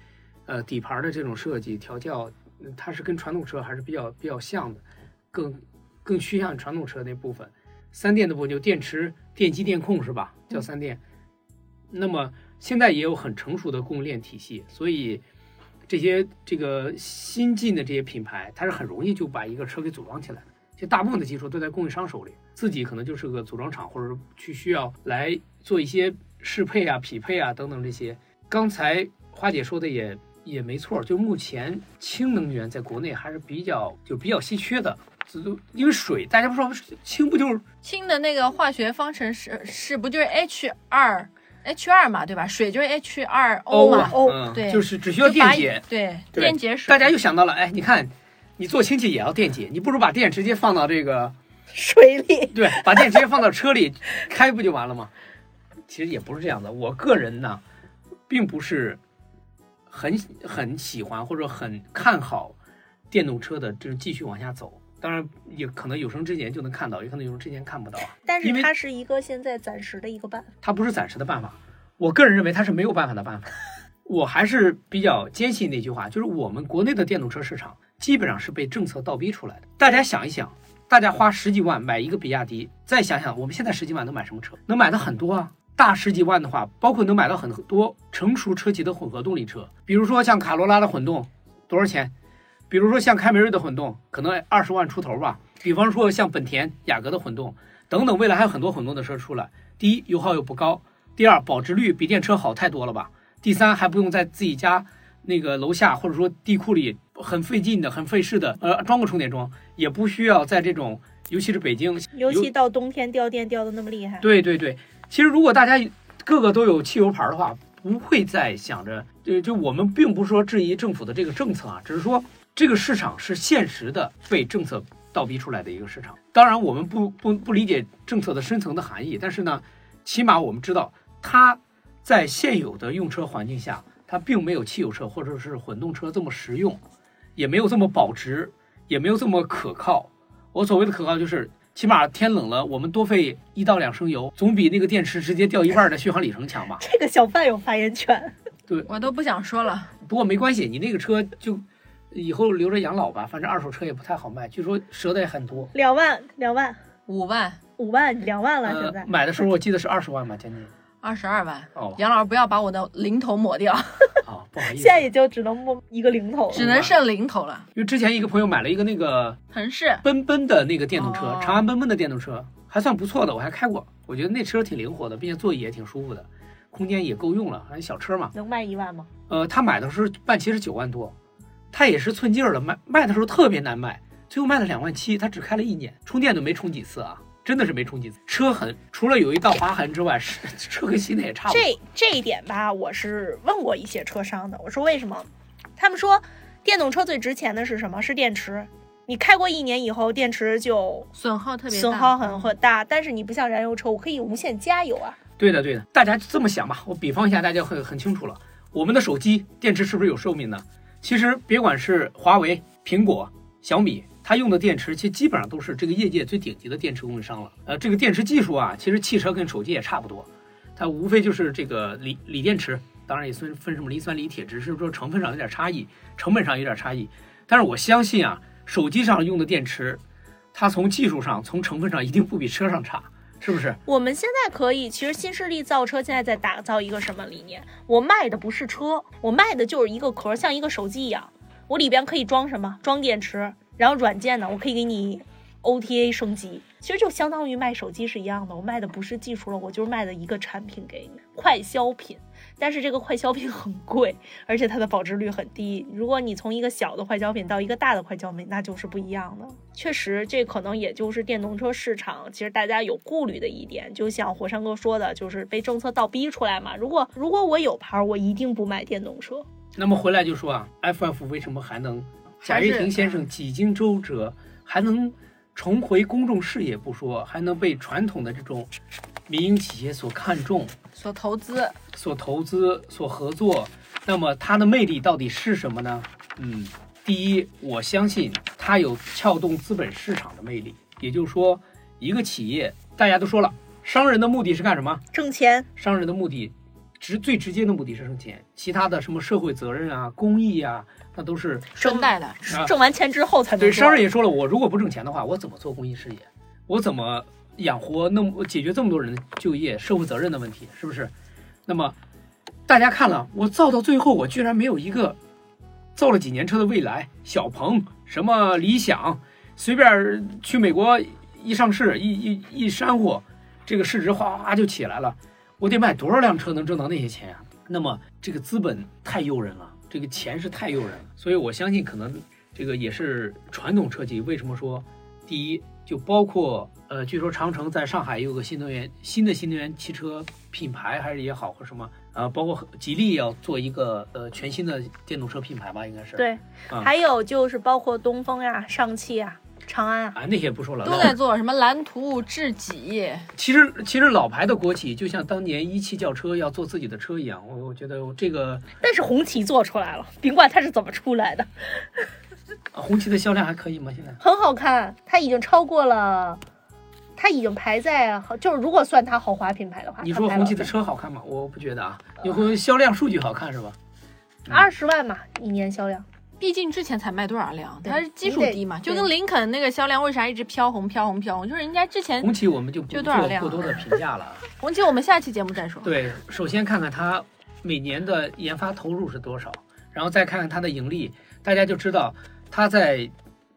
Speaker 4: 呃，底盘的这种设计调教，嗯它是跟传统车还是比较比较像的，更更趋向传统车那部分。三电的部分就电池、电机、电控是吧？叫三电。那么现在也有很成熟的供应链体系，所以这些这个新进的这些品牌，它是很容易就把一个车给组装起来的。其实大部分的技术都在供应商手里，自己可能就是个组装厂，或者是去需要来做一些适配啊、匹配啊等等这些。刚才花姐说的也也没错，就目前氢能源在国内还是比较就比较稀缺的，就因为水大家不说氢不就是
Speaker 2: 氢的那个化学方程式是不就是 H 二 H 二嘛，对吧？水就是 H 二 O 嘛
Speaker 3: ，，O
Speaker 4: 嗯，
Speaker 2: 对
Speaker 4: 就是只需要电解，
Speaker 2: 对，
Speaker 4: 对
Speaker 2: 电解水。
Speaker 4: 大家又想到了，哎，你看，你做氢气也要电解，你不如把电直接放到这个，
Speaker 3: 水里，
Speaker 4: 对，把电直接放到车里开不就完了吗？其实也不是这样的，我个人呢，并不是很很喜欢或者很看好电动车的，就是继续往下走。当然，也可能有生之年就能看到，也可能有生之年看不到啊。
Speaker 3: 但是它是一个现在暂时的一个办法。
Speaker 4: 它不是暂时的办法。我个人认为它是没有办法的办法。我还是比较坚信那句话，就是我们国内的电动车市场基本上是被政策倒逼出来的。大家想一想，大家花十几万买一个比亚迪，再想想我们现在十几万能买什么车？能买的很多啊。大十几万的话，包括能买到很多成熟车企的混合动力车，比如说像卡罗拉的混动，多少钱？比如说像凯美瑞的混动，可能二十万出头吧。比方说像本田雅阁的混动等等，未来还有很多混动的车出来。第一，油耗又不高；第二，保值率比电车好太多了吧；第三，还不用在自己家那个楼下或者说地库里很费劲的、很费事的，呃，装个充电桩，也不需要在这种，尤其是北京，
Speaker 3: 尤其到冬天掉电掉的那么厉害，
Speaker 4: 对对对，其实如果大家个个都有汽油牌的话，不会再想着，就就我们并不是说质疑政府的这个政策啊，只是说这个市场是现实的被政策倒逼出来的一个市场。当然，我们不不不理解政策的深层的含义，但是呢，起码我们知道它在现有的用车环境下，它并没有汽油车或者是混动车这么实用，也没有这么保值，也没有这么可靠。我所谓的可靠就是起码天冷了，我们多费一到两升油，总比那个电池直接掉一半的续航里程强吧？
Speaker 3: 这个小范有发言权。
Speaker 2: 对我都不想说了。
Speaker 4: 不过没关系，你那个车就以后留着养老吧，反正二手车也不太好卖，据说折的也很多。
Speaker 3: 两万，两万，
Speaker 2: 五万、
Speaker 3: 五万，两万了，
Speaker 4: 呃
Speaker 3: 现在。，
Speaker 4: 买的时候我记得是二十万吧，将近。
Speaker 2: 二十二万，
Speaker 4: 哦，
Speaker 2: 杨老师不要把我的零头抹掉，
Speaker 4: 好，不好意思
Speaker 3: 现，在也就只能摸一个零头了。
Speaker 2: 只能剩零头了。
Speaker 4: 因为之前一个朋友买了一个那个
Speaker 2: 腾势，
Speaker 4: 奔奔的那个电动车，
Speaker 2: 哦
Speaker 4: 长安奔奔的电动车，还算不错的，我还开过，我觉得那车挺灵活的，并且座椅也挺舒服的，空间也够用了，还是小车嘛。
Speaker 3: 能卖一万吗？
Speaker 4: 呃，他买的时候办期是九万多，他也是寸劲儿的卖，卖的时候特别难卖，最后卖了两万七，他只开了一年，充电都没充几次啊，真的是没充几次。车痕除了有一道划痕之外，是车跟新的也差不多。
Speaker 3: 这这一点吧，我是问过一些车商的，我说为什么？他们说电动车最值钱的是什么？是电池。你开过一年以后，电池就
Speaker 2: 损耗特别大，
Speaker 3: 损耗很
Speaker 2: 嗯
Speaker 3: 很大，但是你不像燃油车，我可以无限加油啊。
Speaker 4: 对的，对的，大家这么想吧，我比方一下，大家很很清楚了。我们的手机电池是不是有寿命呢？其实别管是华为、苹果、小米，它用的电池其实基本上都是这个业界最顶级的电池供应商了。呃，这个电池技术啊，其实汽车跟手机也差不多，它无非就是这个锂锂电池，当然也分分什么磷酸锂铁，只是说成分上有点差异，成本上有点差异。但是我相信啊，手机上用的电池，它从技术上、从成分上一定不比车上差，是不是？
Speaker 3: 我们现在可以，其实新势力造车现在在打造一个什么理念？我卖的不是车，我卖的就是一个壳，像一个手机一样，我里边可以装什么？装电池，然后软件呢，我可以给你 OTA 升级。其实就相当于卖手机是一样的，我卖的不是技术了，我就是卖的一个产品给你，快消品。但是这个快消品很贵，而且它的保值率很低。如果你从一个小的快消品到一个大的快消品，那就是不一样的。确实，这可能也就是电动车市场其实大家有顾虑的一点。就像火山哥说的，就是被政策倒逼出来嘛。如果如果我有牌，我一定不买电动车。
Speaker 4: 那么回来就说啊，FF 为什么还能贾跃亭先生几经周折还能重回公众视野不说，还能被传统的这种民营企业所看重、
Speaker 2: 所投资，
Speaker 4: 所投资、所合作，那么它的魅力到底是什么呢？嗯，第一，我相信它有撬动资本市场的魅力，也就是说，一个企业大家都说了，商人的目的是干什么？
Speaker 3: 挣钱，
Speaker 4: 商人的目的，直最直接的目的是挣钱，其他的什么社会责任啊、公益啊，那都是
Speaker 2: 顺带的，
Speaker 4: 啊
Speaker 3: 挣完钱之后才能
Speaker 4: 对商人也说了，我如果不挣钱的话，我怎么做公益事业？我怎么养活那么解决这么多人的就业、社会责任的问题？是不是？那么大家看了，我造到最后，我居然没有一个造了几年车的未来、小鹏、什么理想，随便去美国一上市，一一一煽火，这个市值哗哗哗就起来了。我得卖多少辆车能挣到那些钱呀、那么这个资本太诱人了，这个钱是太诱人了，所以我相信可能这个也是传统车企为什么说，第一就包括呃，据说长城在上海也有个新能源新的新能源汽车品牌，还是也好或什么啊、包括吉利要做一个呃全新的电动车品牌吧，应该是。
Speaker 3: 对，
Speaker 4: 啊。
Speaker 3: 还有就是包括东风呀、上汽呀、长安啊，
Speaker 4: 啊，那些不说了，
Speaker 2: 都在做什么蓝图、智己，
Speaker 4: 其实其实老牌的国企就像当年一汽轿车要做自己的车一样，我我觉得这个
Speaker 3: 但是红旗做出来了，甭管它是怎么出来的，
Speaker 4: 啊红旗的销量还可以吗？现在
Speaker 3: 很好看，它已经超过了，它已经排在就是如果算它豪华品牌的话，
Speaker 4: 你说红旗的车好看吗？我不觉得啊，你说销量数据好看是吧？
Speaker 3: 二十万嘛一年销量，
Speaker 2: 毕竟之前才卖多少辆，它是基数低嘛，就跟林肯那个销量为啥一直飘红飘红飘红，就是人家之前
Speaker 4: 红旗我们就不做过多的评价了啊。
Speaker 2: 红旗，我们下期节目再说。
Speaker 4: 对，首先看看它每年的研发投入是多少，然后再看看它的盈利，大家就知道它在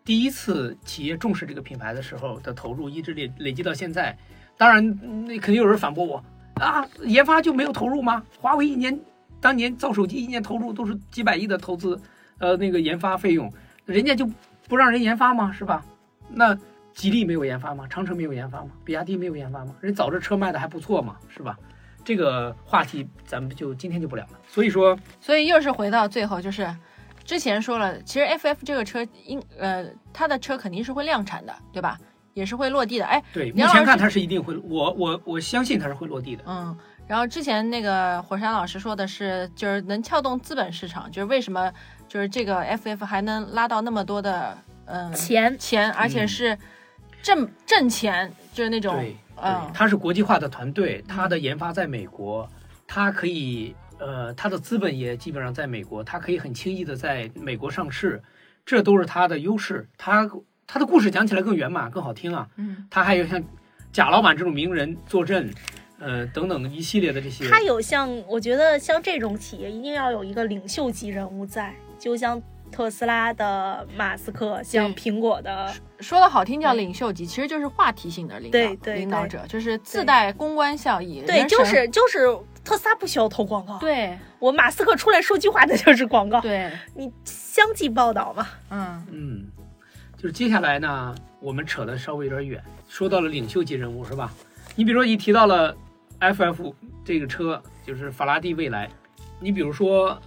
Speaker 4: 第一次企业重视这个品牌的时候的投入一直累累积到现在。当然，嗯那肯定有人反驳我啊，研发就没有投入吗？华为一年当年造手机一年投入都是几百亿的投资，呃，那个研发费用，人家就不让人研发吗？是吧？那吉利没有研发吗？长城没有研发吗？比亚迪没有研发吗？人早这车卖的还不错嘛，是吧？这个话题咱们就今天就不聊了。所以说，
Speaker 2: 所以又是回到最后，就是之前说了，其实 FF 这个车应呃，它的车肯定是会量产的，对吧？也是会落地的。哎，
Speaker 4: 对，目前看它是一定会，我我我相信它是会落地的。
Speaker 2: 嗯，然后之前那个火山老师说的是，就是能撬动资本市场，就是为什么就是这个 FF 还能拉到那么多的嗯
Speaker 3: 钱
Speaker 2: 钱，而且
Speaker 4: 嗯
Speaker 2: 是挣挣钱，就是那种
Speaker 4: 对，
Speaker 2: 嗯
Speaker 4: 对，它是国际化的团队，它的研发在美国，它可以呃，它的资本也基本上在美国，它可以很轻易的在美国上市，这都是它的优势。它它的故事讲起来更圆满、更好听啊。
Speaker 2: 嗯，
Speaker 4: 它还有像贾老板这种名人坐镇，呃等等一系列的这些。
Speaker 3: 他有像，我觉得像这种企业一定要有一个领袖级人物在，就像特斯拉的马斯克，像苹果的，
Speaker 2: 说的好听叫领袖级，其实就是话题性的领导
Speaker 3: 对对对
Speaker 2: 领导者，就是自带公关效益。
Speaker 3: 对，就是就是特斯拉不需要投广告，
Speaker 2: 对。
Speaker 3: 我马斯克出来说句话那就是广告，
Speaker 2: 对，
Speaker 3: 你相继报道嘛，
Speaker 2: 嗯。
Speaker 4: 嗯，就是接下来呢，我们扯的稍微有点远，说到了领袖级人物是吧？你比如说一提到了 FF 这个车，就是法拉第未来，你比如说，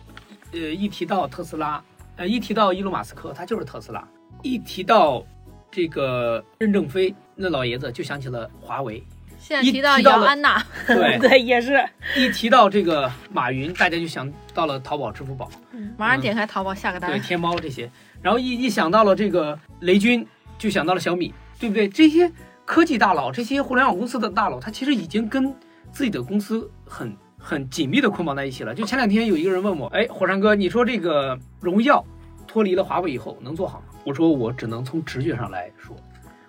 Speaker 4: 呃，一提到特斯拉，呃，一提到伊隆马斯克，他就是特斯拉；一提到这个任正非，那老爷子就想起了华为；一
Speaker 2: 现在提到姚安娜，
Speaker 4: 对，
Speaker 3: 对，也是，
Speaker 4: 一提到这个马云，大家就想到了淘宝、支付宝。
Speaker 2: 马上点开淘宝下个单对。
Speaker 4: 天猫这些，然后一一想到了这个雷军，就想到了小米，对不对？这些科技大佬，这些互联网公司的大佬，他其实已经跟自己的公司很很紧密的捆绑在一起了。就前两天有一个人问我，哎，火山哥，你说这个荣耀脱离了华为以后能做好吗？我说我只能从直觉上来说，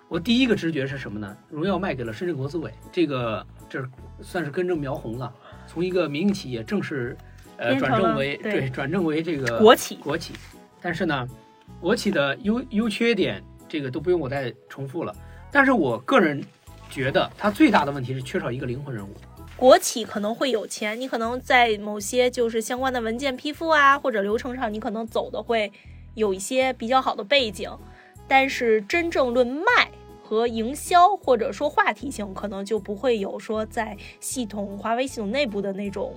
Speaker 4: 我第一个直觉是什么呢？荣耀卖给了深圳国资委，这个这算是根正苗红了，从一个民营企业正式呃转正为
Speaker 3: 对
Speaker 4: 转正为这个
Speaker 3: 国企
Speaker 4: 国企，但是呢，国企的优优缺点这个都不用我再重复了。但是我个人觉得，它最大的问题是缺少一个灵魂人物。
Speaker 3: 国企可能会有钱，你可能在某些就是相关的文件批复啊或者流程上，你可能走的会有一些比较好的背景，但是真正论卖和营销或者说话题性，可能就不会有说在系统华为系统内部的那种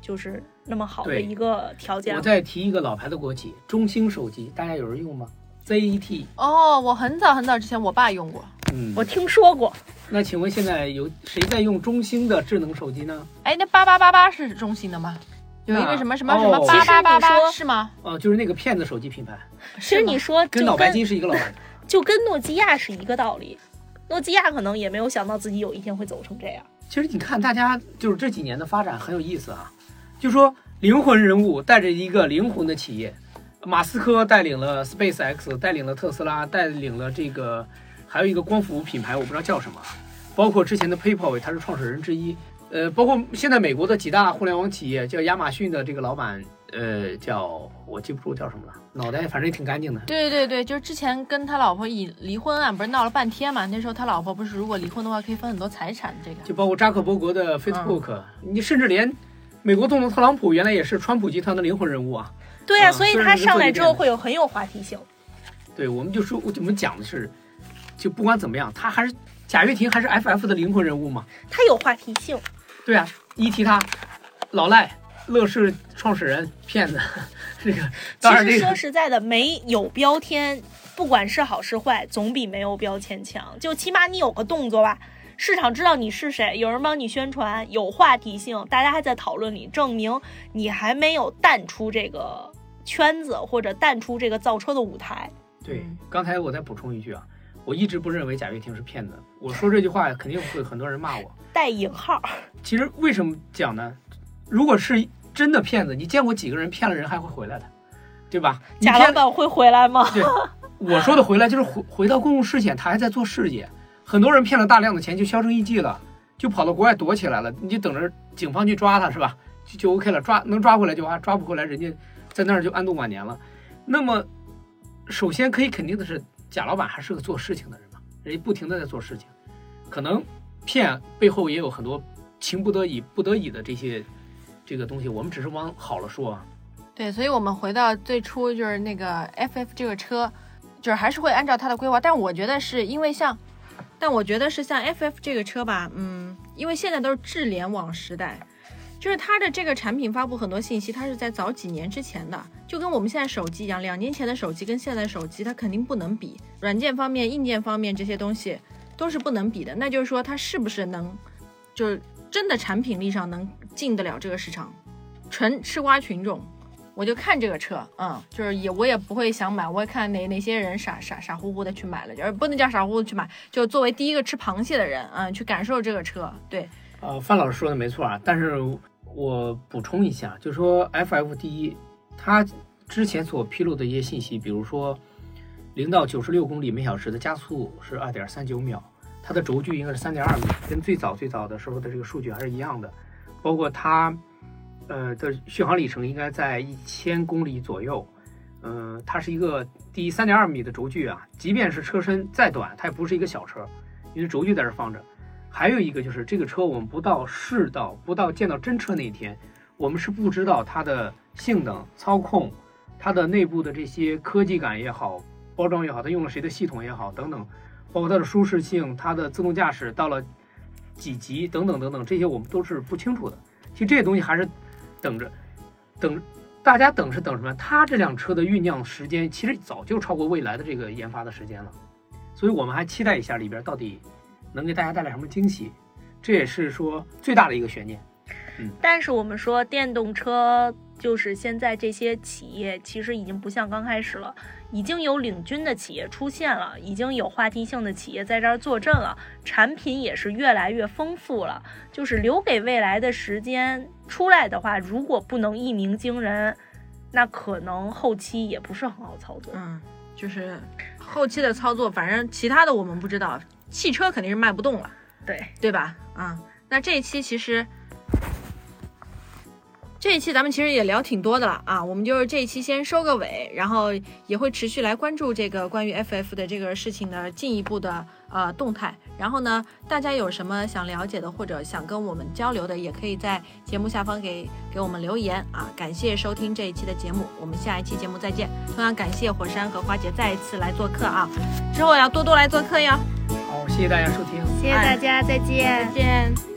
Speaker 3: 就是那么好的一个条件。
Speaker 4: 我。再提一个老牌的国企，中兴手机，大家有人用吗？ZT，
Speaker 2: 哦，我很早很早之前我爸用过，
Speaker 4: 嗯，
Speaker 3: 我听说过，
Speaker 4: 那请问现在有谁在用中兴的智能手机呢？
Speaker 2: 哎，那八八八八是中兴的吗？有一个什么什么什么
Speaker 4: 哦
Speaker 2: 八八八八是吗？
Speaker 4: 哦，就是那个骗子手机品牌，
Speaker 3: 其实你说
Speaker 4: 跟脑白金是一个老板。
Speaker 3: 就跟诺基亚是一个道理，诺基亚可能也没有想到自己有一天会走成这样。
Speaker 4: 其实你看，大家就是这几年的发展很有意思啊，就说灵魂人物带着一个灵魂的企业，马斯克带领了 SpaceX，带领了特斯拉，带领了这个还有一个光伏品牌，我不知道叫什么，包括之前的 PayPal，他是创始人之一。呃，包括现在美国的几大互联网企业，叫亚马逊的这个老板，呃，叫我记不住叫什么了，脑袋反正也挺干净的。
Speaker 2: 对对对，就是之前跟他老婆以离婚案不是闹了半天嘛？那时候他老婆不是如果离婚的话可以分很多财产，这个
Speaker 4: 就包括扎克伯格的 Facebook，、你甚至连美国总统特朗普原来也是川普集团的灵魂人物啊。
Speaker 3: 对呀、
Speaker 4: 啊
Speaker 3: 所以他上来之后会有很有话题性。
Speaker 4: 对，我们就说我们讲的是，就不管怎么样，他还是贾跃亭还是 FF 的灵魂人物嘛。
Speaker 3: 他有话题性，
Speaker 4: 对啊，一提他，老赖，乐视创始人骗子，这个当然
Speaker 3: 其实说实在的，没有标签，不管是好是坏，总比没有标签强。就起码你有个动作吧，市场知道你是谁，有人帮你宣传，有话题性，大家还在讨论你，证明你还没有淡出这个圈子，或者淡出这个造车的舞台。
Speaker 4: 对。刚才我再补充一句啊，我一直不认为贾跃亭是骗子。我说这句话肯定会很多人骂我。
Speaker 3: 带引号，
Speaker 4: 其实为什么讲呢？如果是真的骗子，你见过几个人骗了人还会回来的，对吧？
Speaker 3: 贾老板会回来吗？
Speaker 4: 对，我说的回来就是回回到公共视线，他还在做事业。很多人骗了大量的钱就销声匿迹了，就跑到国外躲起来了，你就等着警方去抓他是吧？就就 OK 了，抓能抓回来就抓，抓不回来人家在那儿就安度晚年了。那么，首先可以肯定的是，贾老板还是个做事情的人嘛，人家不停的在做事情，可能骗背后也有很多情不得已、不得已的这些这个东西，我们只是往好了说啊。
Speaker 2: 对，所以我们回到最初就是那个 FF 这个车，就是还是会按照它的规划，但我觉得是因为像，但我觉得是像 FF 这个车吧，嗯，因为现在都是智联网时代，就是它的这个产品发布很多信息，它是在早几年之前的，就跟我们现在手机一样，两年前的手机跟现在手机它肯定不能比，软件方面、硬件方面这些东西都是不能比的。那就是说它是不是能，就是真的产品力上能进得了这个市场，纯吃瓜群众。我就看这个车，嗯，就是也我也不会想买，我也看哪哪些人傻傻傻乎乎的去买了，就是不能叫傻乎乎的去买，就作为第一个吃螃蟹的人，嗯，去感受这个车，对，
Speaker 4: 呃，范老师说的没错啊，但是我补充一下，就说 FF 第一，它之前所披露的一些信息，比如说零到九十六公里每小时的加速是二点三九秒，它的轴距应该是三点二米，跟最早最早的时候的这个数据还是一样的，包括它。呃的续航里程应该在一千公里左右，嗯，它是一个第三点二米的轴距啊，即便是车身再短，它也不是一个小车，因为轴距在这放着。还有一个就是这个车，我们不到试到，不到见到真车那一天，我们是不知道它的性能、操控、它的内部的这些科技感也好，包装也好，它用了谁的系统也好，等等，包括它的舒适性、它的自动驾驶到了几级等等等等，这些我们都是不清楚的。其实这些东西还是。等着，等，大家等是等什么？它这辆车的酝酿时间其实早就超过未来的这个研发的时间了，所以我们还期待一下里边到底能给大家带来什么惊喜，这也是说最大的一个悬念。嗯，
Speaker 3: 但是我们说电动车。就是现在这些企业其实已经不像刚开始了，已经有领军的企业出现了，已经有话题性的企业在这儿坐镇了，产品也是越来越丰富了。就是留给未来的时间出来的话，如果不能一鸣惊人，那可能后期也不是很好操作。
Speaker 2: 嗯，就是后期的操作，反正其他的我们不知道，汽车肯定是卖不动了，
Speaker 3: 对
Speaker 2: 对吧？啊，那这一期其实。这一期咱们其实也聊挺多的了啊，我们就是这一期先收个尾，然后也会持续来关注这个关于 FF 的这个事情的进一步的呃动态。然后呢，大家有什么想了解的或者想跟我们交流的，也可以在节目下方给给我们留言啊。感谢收听这一期的节目，我们下一期节目再见。同样感谢火山和花姐再一次来做客啊，之后要多多来做客哟。
Speaker 4: 好，谢谢大家收听，
Speaker 3: 谢谢大家，再见，
Speaker 2: 再见。